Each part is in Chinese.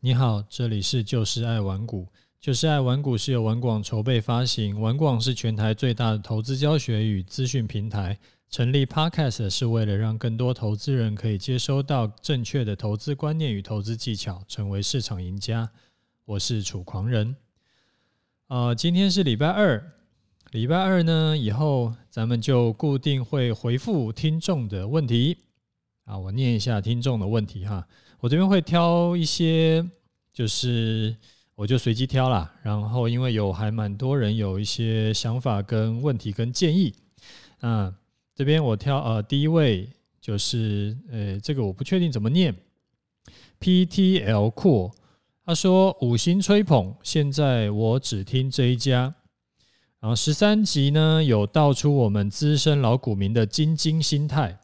你好，这里是就是爱玩股。就是爱玩股是由玩广筹备发行，玩广是全台最大的投资教学与资讯平台。成立 Podcast 是为了让更多投资人可以接收到正确的投资观念与投资技巧，成为市场赢家。我是楚狂人。呃，今天是礼拜二，礼拜二呢以后咱们就固定会回复听众的问题。啊，我念一下听众的问题哈。我这边会挑一些，就是我就随机挑啦。然后因为有还蛮多人有一些想法跟问题跟建议，啊，这边我挑呃第一位就是呃这个我不确定怎么念，PTL 库他说五星吹捧，现在我只听这一家。然后十三集呢有道出我们资深老股民的惊惊心态。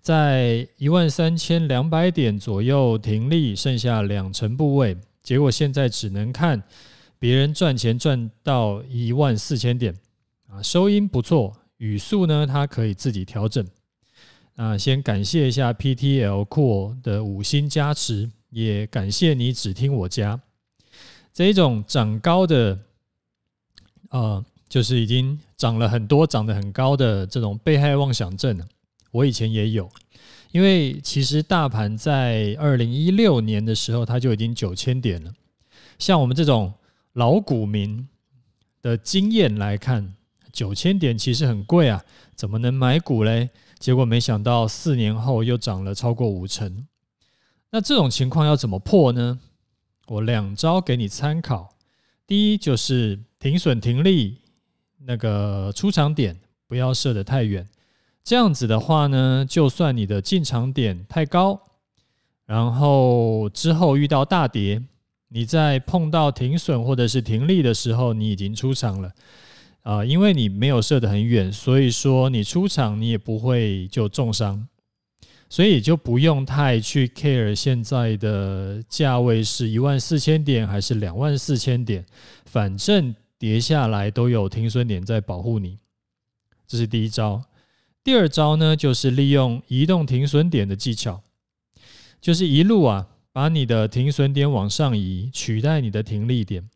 在一万三千两百点左右停利，剩下两成部位，结果现在只能看别人赚钱赚到一万四千点啊，收音不错，语速呢它可以自己调整啊。先感谢一下 PTL Cool 的五星加持，也感谢你只听我家这一种涨高的，呃，就是已经涨了很多、涨得很高的这种被害妄想症。我以前也有，因为其实大盘在二零一六年的时候，它就已经九千点了。像我们这种老股民的经验来看，九千点其实很贵啊，怎么能买股嘞？结果没想到四年后又涨了超过五成。那这种情况要怎么破呢？我两招给你参考。第一就是停损停利，那个出场点不要设得太远。这样子的话呢，就算你的进场点太高，然后之后遇到大跌，你在碰到停损或者是停利的时候，你已经出场了啊，因为你没有设得很远，所以说你出场你也不会就重伤，所以就不用太去 care 现在的价位是一万四千点还是两万四千点，反正跌下来都有停损点在保护你，这是第一招。第二招呢，就是利用移动停损点的技巧，就是一路啊，把你的停损点往上移，取代你的停利点。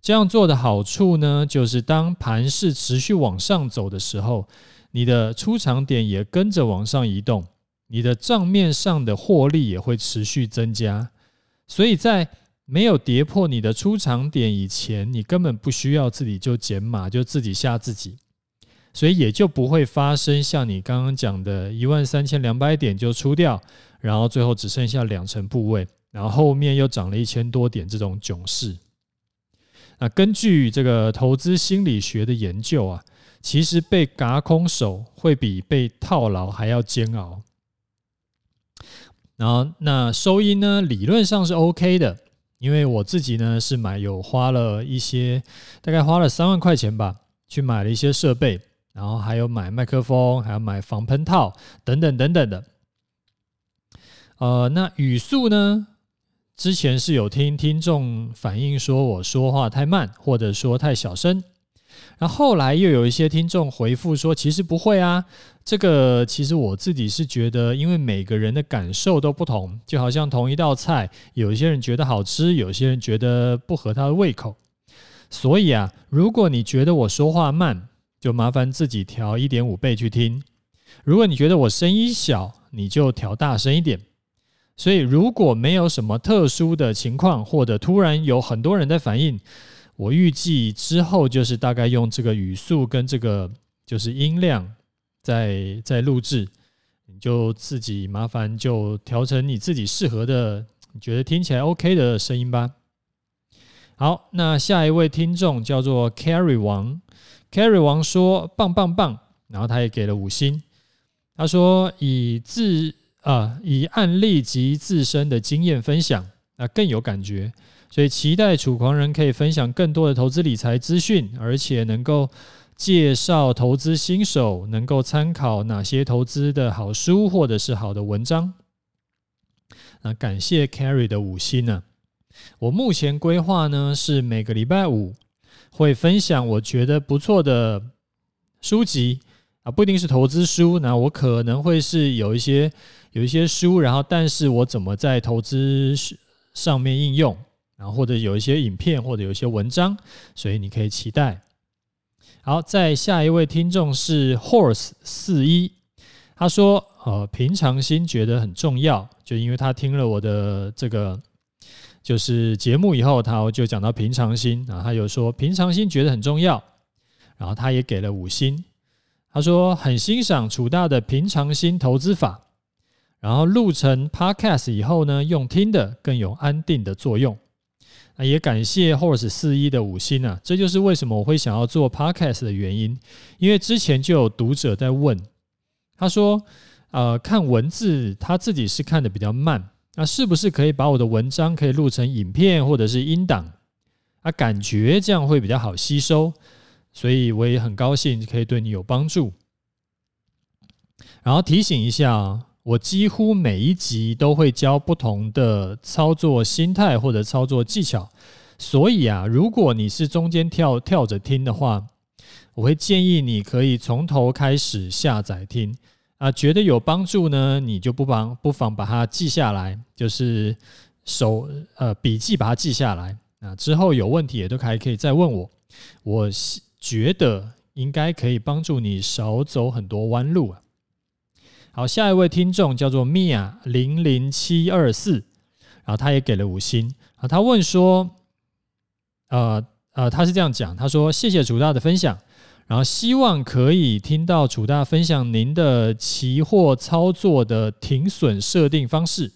这样做的好处呢，就是当盘势持续往上走的时候，你的出场点也跟着往上移动，你的账面上的获利也会持续增加。所以在没有跌破你的出场点以前，你根本不需要自己就减码，就自己吓自己。所以也就不会发生像你刚刚讲的一万三千两百点就出掉，然后最后只剩下两成部位，然后后面又涨了一千多点这种囧事。那根据这个投资心理学的研究啊，其实被嘎空手会比被套牢还要煎熬。然后那收益呢，理论上是 OK 的，因为我自己呢是买有花了一些，大概花了三万块钱吧，去买了一些设备。然后还有买麦克风，还要买防喷套等等等等的。呃，那语速呢？之前是有听听众反映说我说话太慢，或者说太小声。然后后来又有一些听众回复说，其实不会啊。这个其实我自己是觉得，因为每个人的感受都不同，就好像同一道菜，有些人觉得好吃，有些人觉得不合他的胃口。所以啊，如果你觉得我说话慢，就麻烦自己调一点五倍去听。如果你觉得我声音小，你就调大声一点。所以如果没有什么特殊的情况，或者突然有很多人在反映，我预计之后就是大概用这个语速跟这个就是音量在在录制，你就自己麻烦就调成你自己适合的，你觉得听起来 OK 的声音吧。好，那下一位听众叫做 Carry 王。Carry 王说：“棒棒棒！”然后他也给了五星。他说：“以自啊、以案例及自身的经验分享，那更有感觉。所以期待楚狂人可以分享更多的投资理财资讯，而且能够介绍投资新手能够参考哪些投资的好书或者是好的文章。”那感谢 Carry 的五星呢。我目前规划呢是每个礼拜五。会分享我觉得不错的书籍啊，不一定是投资书，那我可能会是有一些有一些书，然后但是我怎么在投资上面应用，然后或者有一些影片，或者有一些文章，所以你可以期待。好，再下一位听众是 Horse 四一，他说：“呃，平常心觉得很重要，就因为他听了我的这个就是节目以后，他就讲到平常心啊，他有说平常心觉得很重要，然后他也给了五星。他说很欣赏楚大的平常心投资法。”然后录成 Podcast 以后呢，用听的更有安定的作用。那也感谢 Horse 四一的五星啊，这就是为什么我会想要做 Podcast 的原因。因为之前就有读者在问，他说：“呃，看文字他自己是看的比较慢，那是不是可以把我的文章可以录成影片或者是音档？啊，感觉这样会比较好吸收。所以我也很高兴可以对你有帮助。然后提醒一下。”我几乎每一集都会教不同的操作心态或者操作技巧，所以啊，如果你是中间跳跳着听的话，我会建议你可以从头开始下载听啊，觉得有帮助呢，你就不妨不妨把它记下来，就是手呃笔记把它记下来啊，之后有问题也都还可以再问我，我觉得应该可以帮助你少走很多弯路啊。好，下一位听众叫做 Mia 零零七二四，然后他也给了五星啊。他问说，呃呃，他是这样讲，他说谢谢主大的分享，然后希望可以听到楚大分享您的期货操作的停损设定方式。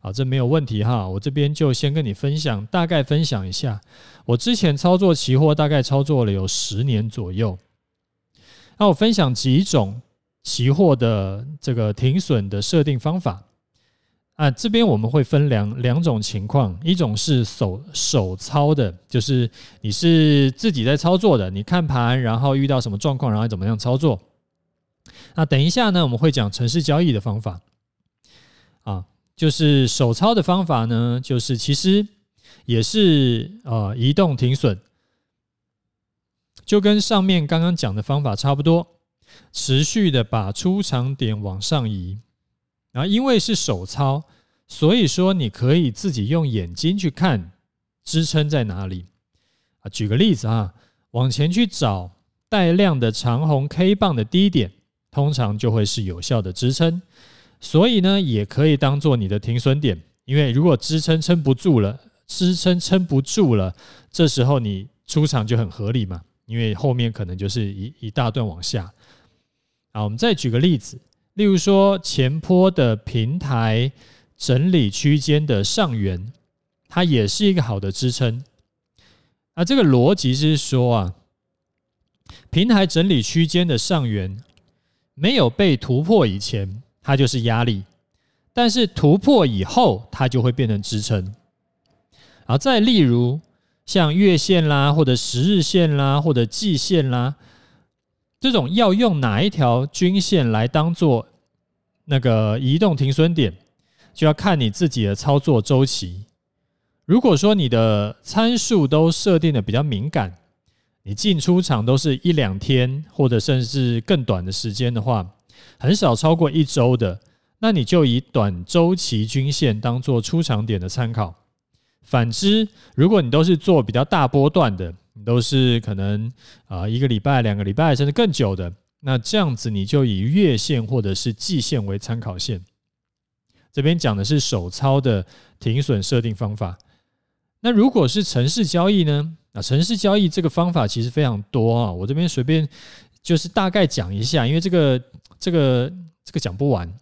好，这没有问题哈，我这边就先跟你分享，大概分享一下，我之前操作期货大概操作了有十年左右，那我分享几种。期货的这个停损的设定方法啊，这边我们会分两两种情况，一种是手手操的，就是你是自己在操作的，你看盘，然后遇到什么状况，然后怎么样操作。那等一下呢，我们会讲程式交易的方法啊，就是手操的方法呢，就是其实也是呃移动停损，就跟上面刚刚讲的方法差不多。持续的把出场点往上移，然后因为是手操，所以说你可以自己用眼睛去看支撑在哪里啊。举个例子啊，往前去找带量的长红 K 棒的低点，通常就会是有效的支撑，所以呢，也可以当做你的停损点。因为如果支撑撑不住了，支撑撑不住了，这时候你出场就很合理嘛，因为后面可能就是一一大段往下。好，我们再举个例子，例如说前坡的平台整理区间的上缘，它也是一个好的支撑。啊这个逻辑是说啊，平台整理区间的上缘没有被突破以前，它就是压力；但是突破以后，它就会变成支撑。好，再例如像月线啦，或者十日线啦，或者季线啦。这种要用哪一条均线来当做那个移动停损点，就要看你自己的操作周期。如果说你的参数都设定的比较敏感，你进出场都是一两天或者甚至更短的时间的话，很少超过一周的，那你就以短周期均线当做出场点的参考。反之，如果你都是做比较大波段的，都是可能啊，一个礼拜、两个礼拜，甚至更久的。那这样子，你就以月线或者是季线为参考线。这边讲的是手操的停损设定方法。那如果是程式交易呢？啊，程式交易这个方法其实非常多啊。我这边随便就是大概讲一下，因为这个这个这个讲不完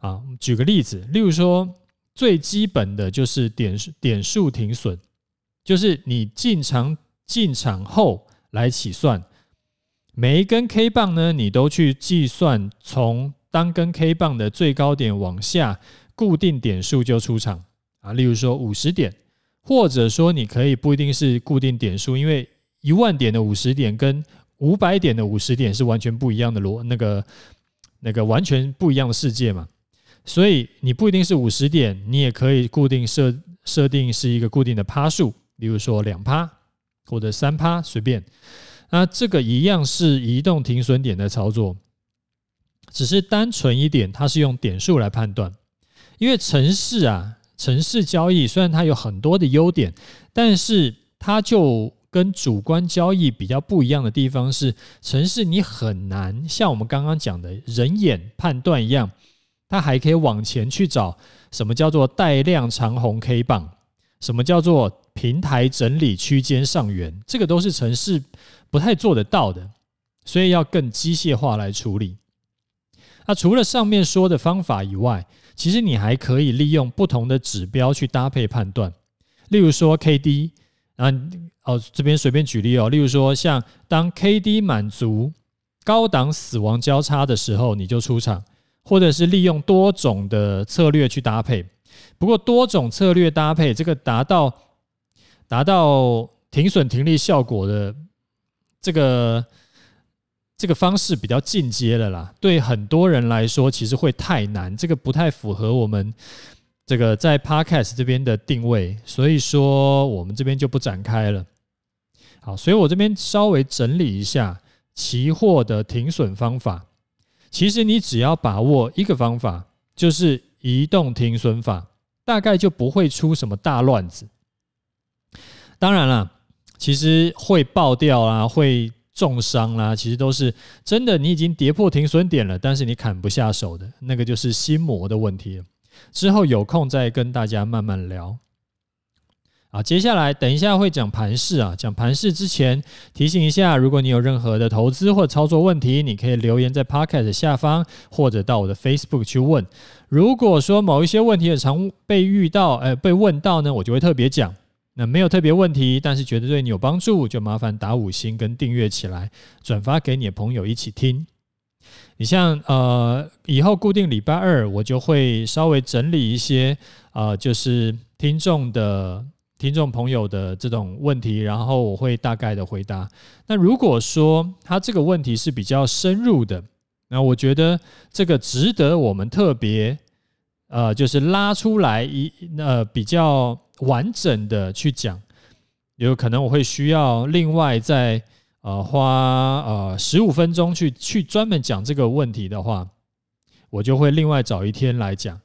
啊。举个例子，例如说最基本的就是点点数停损，就是你进场。进场后来起算，每一根 K 棒呢，你都去计算从当根 K 棒的最高点往下固定点数就出场啊。例如说五十点，或者说你可以不一定是固定点数，因为一万点的五十点跟五百点的五十点是完全不一样的逻那个那个完全不一样的世界嘛。所以你不一定是五十点，你也可以固定设设定是一个固定的趴数，例如说两趴。或者三趴随便，那这个一样是移动停损点的操作，只是单纯一点，它是用点数来判断。因为城市啊，城市交易虽然它有很多的优点，但是它就跟主观交易比较不一样的地方是，城市你很难像我们刚刚讲的人眼判断一样，它还可以往前去找什么叫做带量长红 K 棒，什么叫做平台整理区间上缘，这个都是城市不太做得到的，所以要更机械化来处理。那除了上面说的方法以外，其实你还可以利用不同的指标去搭配判断，例如说 K D 啊，哦这边随便举例哦，例如说像当 K D 满足高档死亡交叉的时候，你就出场，或者是利用多种的策略去搭配。不过多种策略搭配这个达到达到停损停利效果的这个。这个方式比较进阶了啦，对很多人来说其实会太难，这个不太符合我们这个在 Podcast 这边的定位，所以说我们这边就不展开了。好，所以我这边稍微整理一下期货的停损方法。其实你只要把握一个方法，就是移动停损法，大概就不会出什么大乱子。当然了，其实会爆掉啊，会。重伤啦，其实都是真的。你已经跌破停损点了，但是你砍不下手的那个就是心魔的问题。之后有空再跟大家慢慢聊。啊，接下来等一下会讲盘市啊，讲盘市之前提醒一下，如果你有任何的投资或操作问题，你可以留言在 Podcast 下方，或者到我的 Facebook 去问。如果说某一些问题也常被遇到，呃，被问到呢，我就会特别讲。那没有特别问题，但是觉得对你有帮助，就麻烦打五星跟订阅起来，转发给你的朋友一起听。你像呃，以后固定礼拜二我就会稍微整理一些呃，就是听众的听众朋友的这种问题，然后我会大概的回答。那如果说他这个问题是比较深入的，那我觉得这个值得我们特别呃，就是拉出来一呃比较。完整的去讲，有可能我会需要另外再呃花呃十五分钟去去专门讲这个问题的话，我就会另外找一天来讲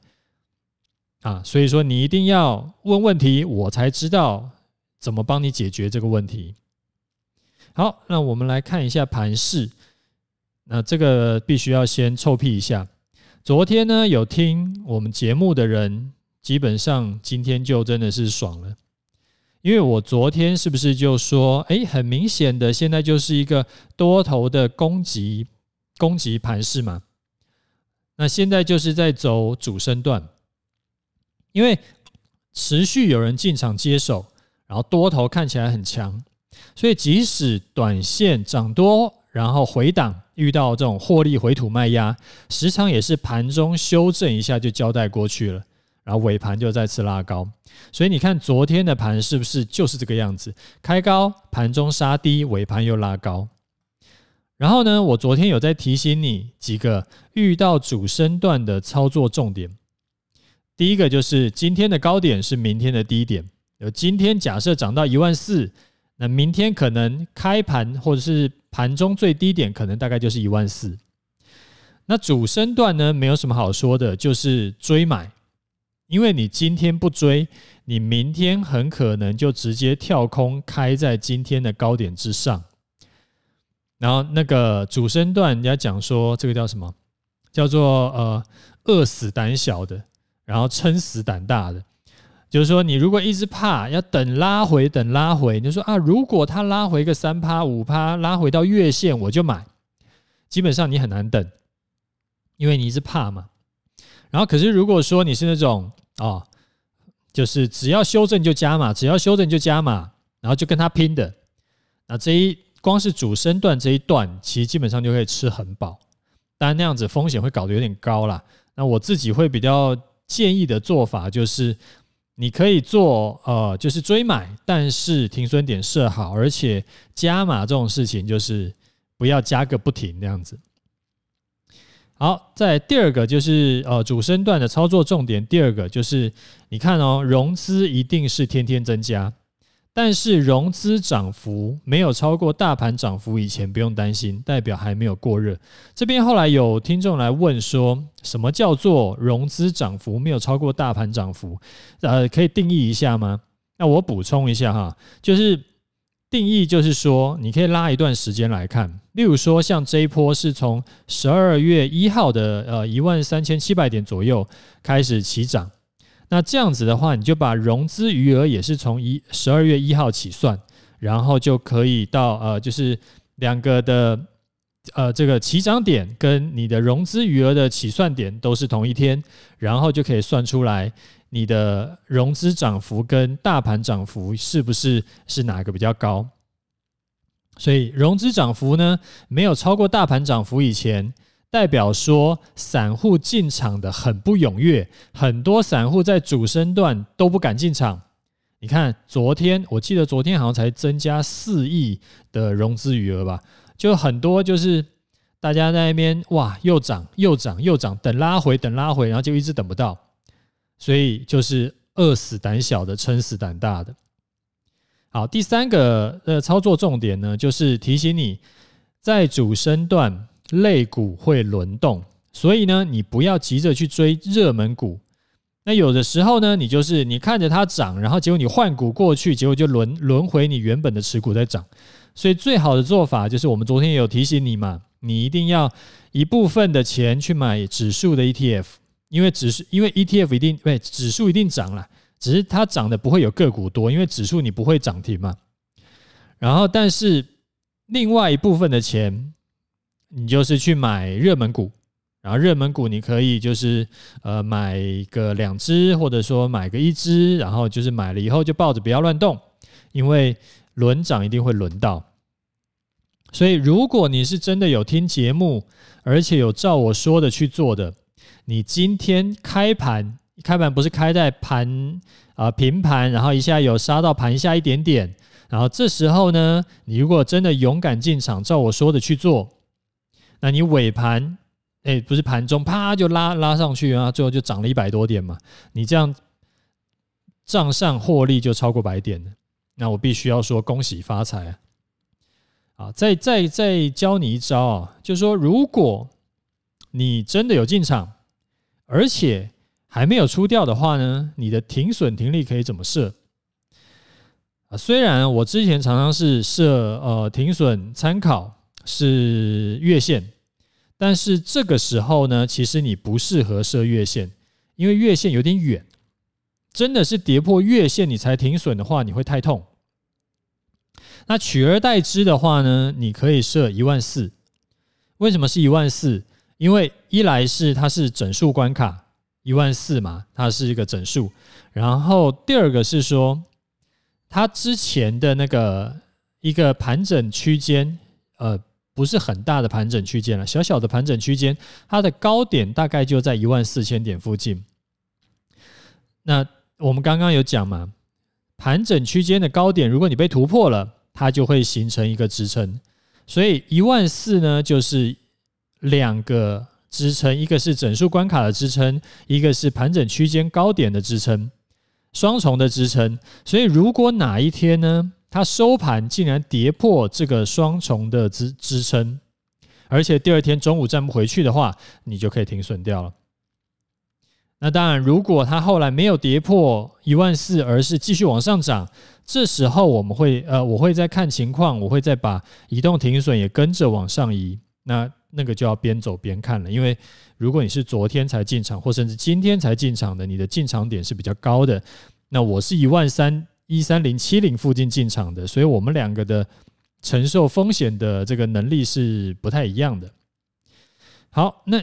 啊。所以说你一定要问问题，我才知道怎么帮你解决这个问题。好，那我们来看一下盘势。那这个必须要先臭屁一下。昨天呢，有听我们节目的人。基本上今天就真的是爽了，因为我昨天是不是就说，哎，很明显的现在就是一个多头的攻击攻击盘势嘛。那现在就是在走主升段，因为持续有人进场接手，然后多头看起来很强，所以即使短线涨多，然后回档遇到这种获利回吐卖压，时常也是盘中修正一下就交代过去了。然后尾盘就再次拉高，所以你看昨天的盘是不是就是这个样子？开高，盘中杀低，尾盘又拉高。然后呢，我昨天有在提醒你几个遇到主升段的操作重点。第一个就是今天的高点是明天的低点，有今天假设涨到一万四，那明天可能开盘或者是盘中最低点可能大概就是一万四。那主升段呢，没有什么好说的，就是追买。因为你今天不追，你明天很可能就直接跳空开在今天的高点之上。然后那个主升段，人家讲说这个叫什么？叫做呃饿死胆小的，然后撑死胆大的。就是说，你如果一直怕，要等拉回，等拉回，你就说啊，如果它拉回个三趴五趴，拉回到月线我就买。基本上你很难等，因为你一直怕嘛。然后，可是如果说你是那种哦，就是只要修正就加码，只要修正就加码，然后就跟他拼的，那这一光是主升段这一段，其实基本上就可以吃很饱。当然那样子风险会搞得有点高啦。那我自己会比较建议的做法就是，你可以做呃，就是追买，但是停损点设好，而且加码这种事情就是不要加个不停那样子。好，在第二个就是呃主升段的操作重点。第二个就是你看哦，融资一定是天天增加，但是融资涨幅没有超过大盘涨幅以前，不用担心，代表还没有过热。这边后来有听众来问说，什么叫做融资涨幅没有超过大盘涨幅？呃，可以定义一下吗？那我补充一下哈，就是定义就是说，你可以拉一段时间来看，例如说像这一波是从十二月一号的呃一万三千七百点左右开始起涨。那这样子的话，你就把融资余额也是从一十二月一号起算，然后就可以到呃，就是两个的呃这个起涨点跟你的融资余额的起算点都是同一天，然后就可以算出来你的融资涨幅跟大盘涨幅是不是是哪个比较高。所以融资涨幅呢，没有超过大盘涨幅以前。代表说，散户进场的很不踊跃，很多散户在主升段都不敢进场。你看，昨天我记得昨天好像才增加四亿的融资余额吧，就很多就是大家在那边哇，又涨又涨又涨，等拉回等拉回，然后就一直等不到，所以就是饿死胆小的，撑死胆大的。好，第三个呃操作重点呢，就是提醒你在主升段。类股会轮动，所以呢，你不要急着去追热门股。那有的时候呢，你就是你看着它涨，然后结果你换股过去，结果就轮轮回你原本的持股在涨。所以最好的做法就是，我们昨天有提醒你嘛，你一定要一部分的钱去买指数的 ETF，因为指数因为 ETF 一定对指数一定涨了，只是它涨的不会有个股多，因为指数你不会涨停嘛。然后，但是另外一部分的钱。你就是去买热门股，然后热门股你可以就是呃买个两只，或者说买个一只，然后就是买了以后就抱着不要乱动，因为轮涨一定会轮到。所以如果你是真的有听节目，而且有照我说的去做的，你今天开盘开盘不是开在盘啊平盘，然后一下有杀到盘下一点点，然后这时候呢，你如果真的勇敢进场，照我说的去做。那你尾盘，哎，不是盘中，啪就拉拉上去啊，最后就涨了一百多点嘛。你这样账上获利就超过百点了。那我必须要说恭喜发财啊！啊，再再再教你一招啊，就是说，如果你真的有进场，而且还没有出掉的话呢，你的停损停利可以怎么设？啊，虽然我之前常常是设呃停损参考是月线。但是这个时候呢，其实你不适合设月线，因为月线有点远，真的是跌破月线你才停损的话，你会太痛。那取而代之的话呢，你可以设一万四。为什么是一万四？因为一来是它是整数关卡，一万四嘛，它是一个整数。然后第二个是说，它之前的那个一个盘整区间，呃。不是很大的盘整区间了，小小的盘整区间，它的高点大概就在一万四千点附近。那我们刚刚有讲嘛，盘整区间的高点，如果你被突破了，它就会形成一个支撑。所以一万四呢，就是两个支撑，一个是整数关卡的支撑，一个是盘整区间高点的支撑，双重的支撑。所以如果哪一天呢，它收盘竟然跌破这个双重的支支撑，而且第二天中午站不回去的话，你就可以停损掉了。那当然，如果它后来没有跌破一万四，而是继续往上涨，这时候我们会呃，我会再看情况，我会再把移动停损也跟着往上移。那那个就要边走边看了，因为如果你是昨天才进场，或甚至今天才进场的，你的进场点是比较高的。那我是一万三。一三零七零附近进场的，所以我们两个的承受风险的这个能力是不太一样的。好，那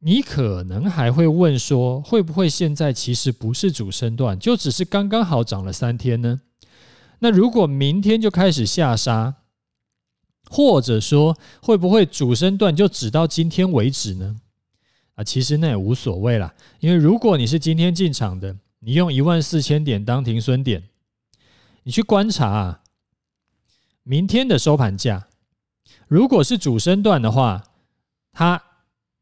你可能还会问说，会不会现在其实不是主升段，就只是刚刚好涨了三天呢？那如果明天就开始下杀，或者说会不会主升段就只到今天为止呢？啊，其实那也无所谓啦，因为如果你是今天进场的。你用一万四千点当停损点，你去观察啊，明天的收盘价，如果是主升段的话，它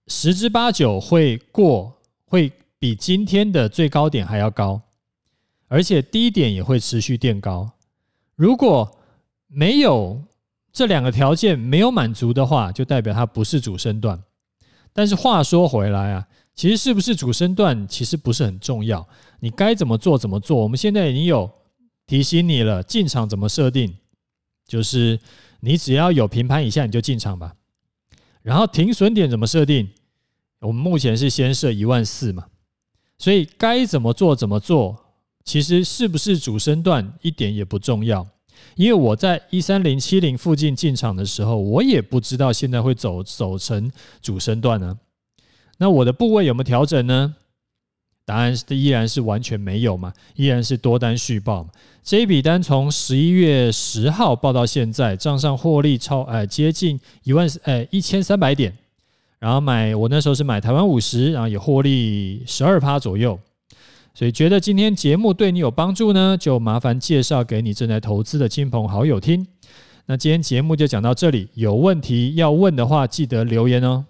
十之八九会过，会比今天的最高点还要高，而且低点也会持续垫高。如果没有这两个条件没有满足的话，就代表它不是主升段。但是话说回来啊，其实是不是主升段其实不是很重要，你该怎么做怎么做。我们现在已经有提醒你了，进场怎么设定，就是你只要有平盘以下你就进场吧。然后停损点怎么设定？我们目前是先设一万四嘛，所以该怎么做怎么做，其实是不是主升段一点也不重要。因为我在一三零七零附近进场的时候，我也不知道现在会走走成主升段呢。那我的部位有没有调整呢？答案是依然是完全没有嘛，依然是多单续报。这一笔单从十一月十号报到现在，账上获利超呃接近一万呃一千三百点，然后买我那时候是买台湾五十，然后也获利十二趴左右。所以觉得今天节目对你有帮助呢，就麻烦介绍给你正在投资的亲朋好友听。那今天节目就讲到这里，有问题要问的话，记得留言哦。